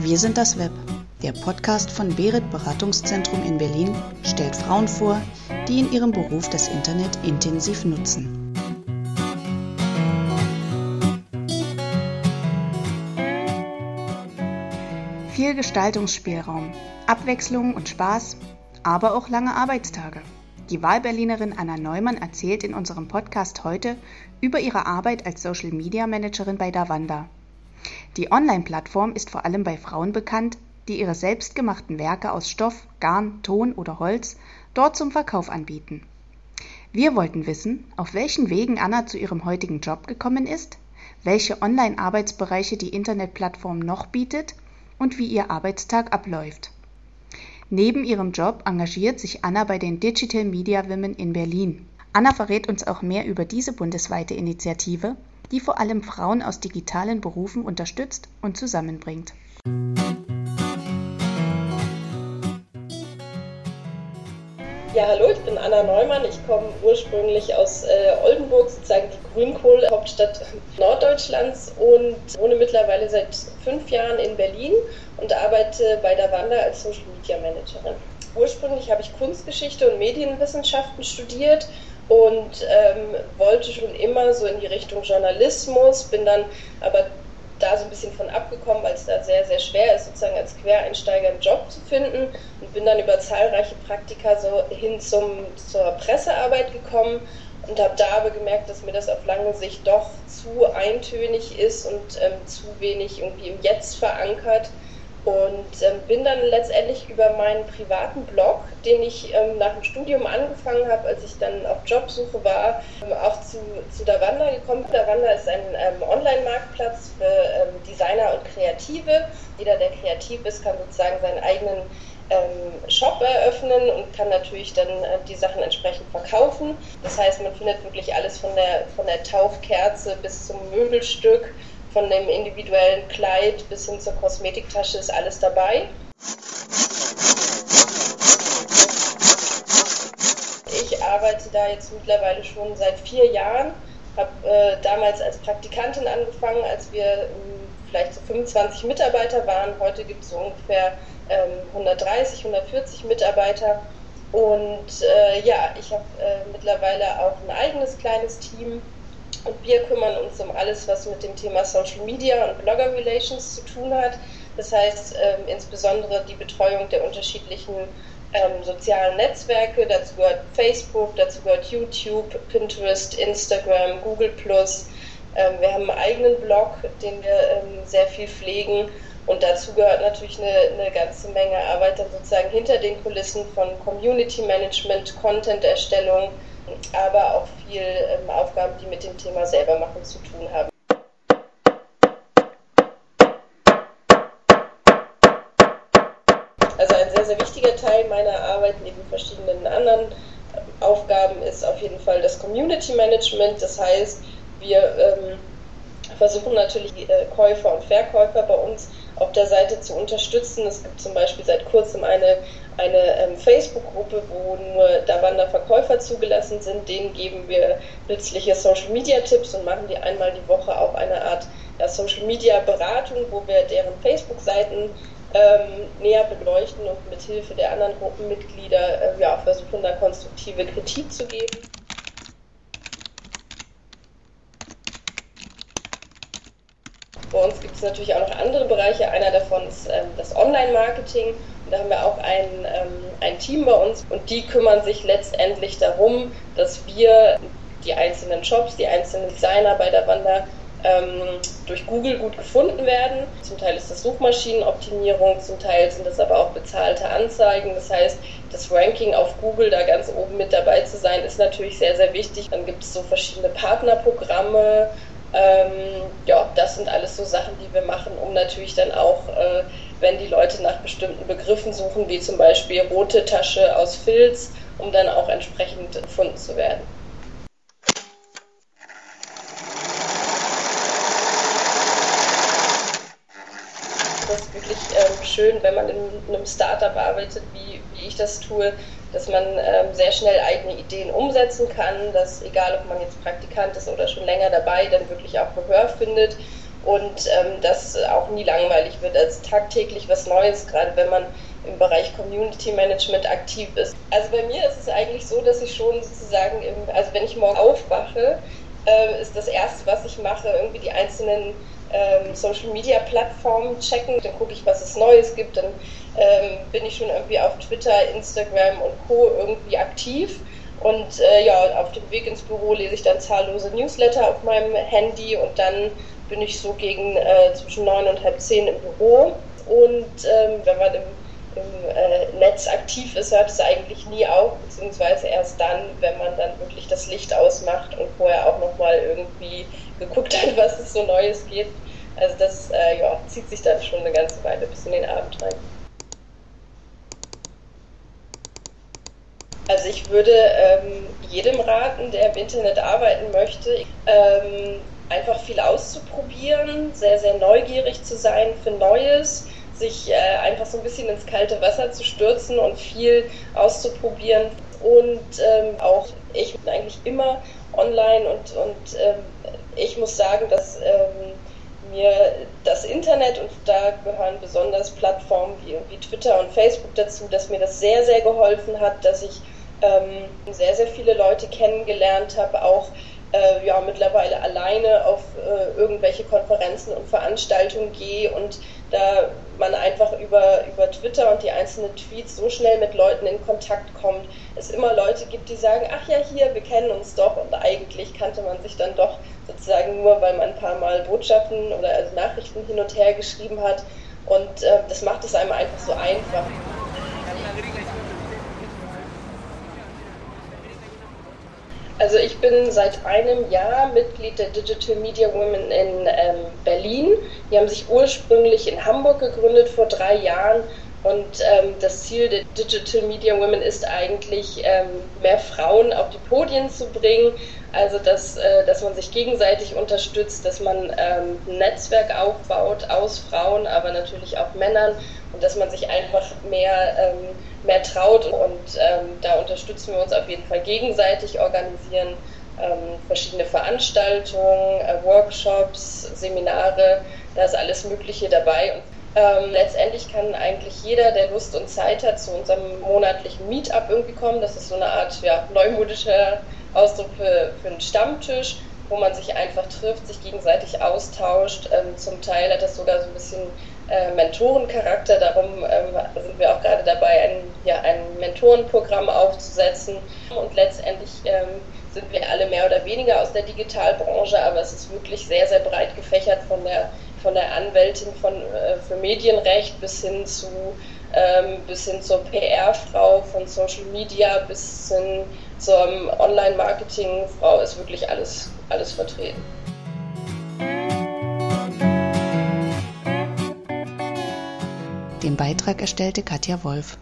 Wir sind das Web. Der Podcast von Berit Beratungszentrum in Berlin stellt Frauen vor, die in ihrem Beruf das Internet intensiv nutzen. Viel Gestaltungsspielraum, Abwechslung und Spaß, aber auch lange Arbeitstage. Die Wahlberlinerin Anna Neumann erzählt in unserem Podcast heute über ihre Arbeit als Social Media Managerin bei Davanda. Die Online-Plattform ist vor allem bei Frauen bekannt, die ihre selbstgemachten Werke aus Stoff, Garn, Ton oder Holz dort zum Verkauf anbieten. Wir wollten wissen, auf welchen Wegen Anna zu ihrem heutigen Job gekommen ist, welche Online-Arbeitsbereiche die Internetplattform noch bietet und wie ihr Arbeitstag abläuft. Neben ihrem Job engagiert sich Anna bei den Digital Media Women in Berlin. Anna verrät uns auch mehr über diese bundesweite Initiative die vor allem Frauen aus digitalen Berufen unterstützt und zusammenbringt. Ja, hallo, ich bin Anna Neumann. Ich komme ursprünglich aus äh, Oldenburg, sozusagen die Grünkohl-Hauptstadt Norddeutschlands und wohne mittlerweile seit fünf Jahren in Berlin und arbeite bei der Wanda als Social Media Managerin. Ursprünglich habe ich Kunstgeschichte und Medienwissenschaften studiert und ähm, wollte schon immer so in die Richtung Journalismus, bin dann aber da so ein bisschen von abgekommen, weil es da sehr, sehr schwer ist, sozusagen als Quereinsteiger einen Job zu finden und bin dann über zahlreiche Praktika so hin zum, zur Pressearbeit gekommen und habe da aber gemerkt, dass mir das auf lange Sicht doch zu eintönig ist und ähm, zu wenig irgendwie im Jetzt verankert und ähm, bin dann letztendlich über meinen privaten Blog, den ich ähm, nach dem Studium angefangen habe, als ich dann auf Jobsuche war, ähm, auch zu, zu Davanda gekommen. Davanda ist ein ähm, Online-Marktplatz für ähm, Designer und Kreative. Jeder, der kreativ ist, kann sozusagen seinen eigenen ähm, Shop eröffnen und kann natürlich dann äh, die Sachen entsprechend verkaufen. Das heißt, man findet wirklich alles von der, von der Taufkerze bis zum Möbelstück von dem individuellen Kleid bis hin zur Kosmetiktasche ist alles dabei. Ich arbeite da jetzt mittlerweile schon seit vier Jahren, habe äh, damals als Praktikantin angefangen, als wir äh, vielleicht so 25 Mitarbeiter waren. Heute gibt es so ungefähr ähm, 130, 140 Mitarbeiter. Und äh, ja, ich habe äh, mittlerweile auch ein eigenes kleines Team und wir kümmern uns um alles, was mit dem Thema Social Media und Blogger Relations zu tun hat. Das heißt ähm, insbesondere die Betreuung der unterschiedlichen ähm, sozialen Netzwerke. Dazu gehört Facebook, dazu gehört YouTube, Pinterest, Instagram, Google ähm, wir haben einen eigenen Blog, den wir ähm, sehr viel pflegen. Und dazu gehört natürlich eine, eine, ganze Menge Arbeit dann sozusagen hinter den Kulissen von Community Management, Content-Erstellung, aber auch viel ähm, Aufgaben, die mit dem Thema selber machen zu tun haben. Also ein sehr, sehr wichtiger Teil meiner Arbeit neben verschiedenen anderen ähm, Aufgaben ist auf jeden Fall das Community Management. Das heißt, wir ähm, versuchen natürlich äh, Käufer und Verkäufer bei uns auf der Seite zu unterstützen. Es gibt zum Beispiel seit kurzem eine, eine ähm, Facebook-Gruppe, wo nur Davanda Verkäufer zugelassen sind. Denen geben wir nützliche Social-Media-Tipps und machen die einmal die Woche auch eine Art ja, Social-Media-Beratung, wo wir deren Facebook-Seiten ähm, näher beleuchten und mit Hilfe der anderen Gruppenmitglieder äh, ja, versuchen, da konstruktive Kritik zu geben. Bei uns gibt es natürlich auch noch andere Bereiche. Einer davon ist ähm, das Online-Marketing. Da haben wir auch ein, ähm, ein Team bei uns und die kümmern sich letztendlich darum, dass wir die einzelnen Shops, die einzelnen Designer bei der Wander ähm, durch Google gut gefunden werden. Zum Teil ist das Suchmaschinenoptimierung, zum Teil sind das aber auch bezahlte Anzeigen. Das heißt, das Ranking auf Google da ganz oben mit dabei zu sein, ist natürlich sehr, sehr wichtig. Dann gibt es so verschiedene Partnerprogramme, ähm, ja, das sind alles so Sachen, die wir machen, um natürlich dann auch, äh, wenn die Leute nach bestimmten Begriffen suchen, wie zum Beispiel rote Tasche aus Filz, um dann auch entsprechend gefunden zu werden. Das ist wirklich ähm, schön, wenn man in einem Startup arbeitet, wie, wie ich das tue, dass man ähm, sehr schnell eigene Ideen umsetzen kann, dass egal ob man jetzt Praktikant ist oder schon länger dabei, dann wirklich auch Gehör findet und ähm, dass auch nie langweilig wird. Also tagtäglich was Neues, gerade wenn man im Bereich Community Management aktiv ist. Also bei mir ist es eigentlich so, dass ich schon sozusagen, im, also wenn ich morgen aufwache, äh, ist das Erste, was ich mache, irgendwie die einzelnen ähm, Social Media Plattformen checken. Dann gucke ich, was es Neues gibt. Dann ähm, bin ich schon irgendwie auf Twitter, Instagram und Co. irgendwie aktiv. Und äh, ja, auf dem Weg ins Büro lese ich dann zahllose Newsletter auf meinem Handy und dann bin ich so gegen äh, zwischen neun und halb zehn im Büro. Und ähm, wenn man im im äh, Netz aktiv ist, hört es eigentlich nie auf, beziehungsweise erst dann, wenn man dann wirklich das Licht ausmacht und vorher auch nochmal irgendwie geguckt hat, was es so Neues gibt. Also das äh, ja, zieht sich dann schon eine ganze Weile bis in den Abend rein. Also ich würde ähm, jedem raten, der im Internet arbeiten möchte, ähm, einfach viel auszuprobieren, sehr, sehr neugierig zu sein für Neues sich äh, einfach so ein bisschen ins kalte Wasser zu stürzen und viel auszuprobieren. Und ähm, auch ich bin eigentlich immer online und, und ähm, ich muss sagen, dass ähm, mir das Internet und da gehören besonders Plattformen wie, wie Twitter und Facebook dazu, dass mir das sehr, sehr geholfen hat, dass ich ähm, sehr, sehr viele Leute kennengelernt habe, auch äh, ja mittlerweile alleine auf äh, irgendwelche Konferenzen und Veranstaltungen gehe und da man einfach über, über Twitter und die einzelnen Tweets so schnell mit Leuten in Kontakt kommt, es immer Leute gibt, die sagen, ach ja, hier, wir kennen uns doch und eigentlich kannte man sich dann doch sozusagen nur, weil man ein paar Mal Botschaften oder also Nachrichten hin und her geschrieben hat und äh, das macht es einem einfach so einfach. Also ich bin seit einem Jahr Mitglied der Digital Media Women in ähm, Berlin. Die haben sich ursprünglich in Hamburg gegründet vor drei Jahren und ähm, das Ziel der Digital Media Women ist eigentlich, ähm, mehr Frauen auf die Podien zu bringen. Also, dass, äh, dass man sich gegenseitig unterstützt, dass man ähm, ein Netzwerk aufbaut aus Frauen, aber natürlich auch Männern und dass man sich einfach mehr ähm, mehr traut. Und ähm, da unterstützen wir uns auf jeden Fall gegenseitig, organisieren ähm, verschiedene Veranstaltungen, äh, Workshops, Seminare, da ist alles Mögliche dabei. Und ähm, letztendlich kann eigentlich jeder, der Lust und Zeit hat, zu unserem monatlichen Meetup irgendwie kommen. Das ist so eine Art ja, neumodischer Ausdruck für, für einen Stammtisch, wo man sich einfach trifft, sich gegenseitig austauscht. Ähm, zum Teil hat das sogar so ein bisschen äh, Mentorencharakter. Darum ähm, sind wir auch gerade dabei, ein, ja, ein Mentorenprogramm aufzusetzen. Und letztendlich ähm, sind wir alle mehr oder weniger aus der Digitalbranche, aber es ist wirklich sehr, sehr breit gefächert von der, von der Anwältin von, äh, für Medienrecht bis hin zu ähm, bis hin zur PR-Frau von Social Media bis hin zur Online-Marketing-Frau ist wirklich alles, alles vertreten. Den Beitrag erstellte Katja Wolf.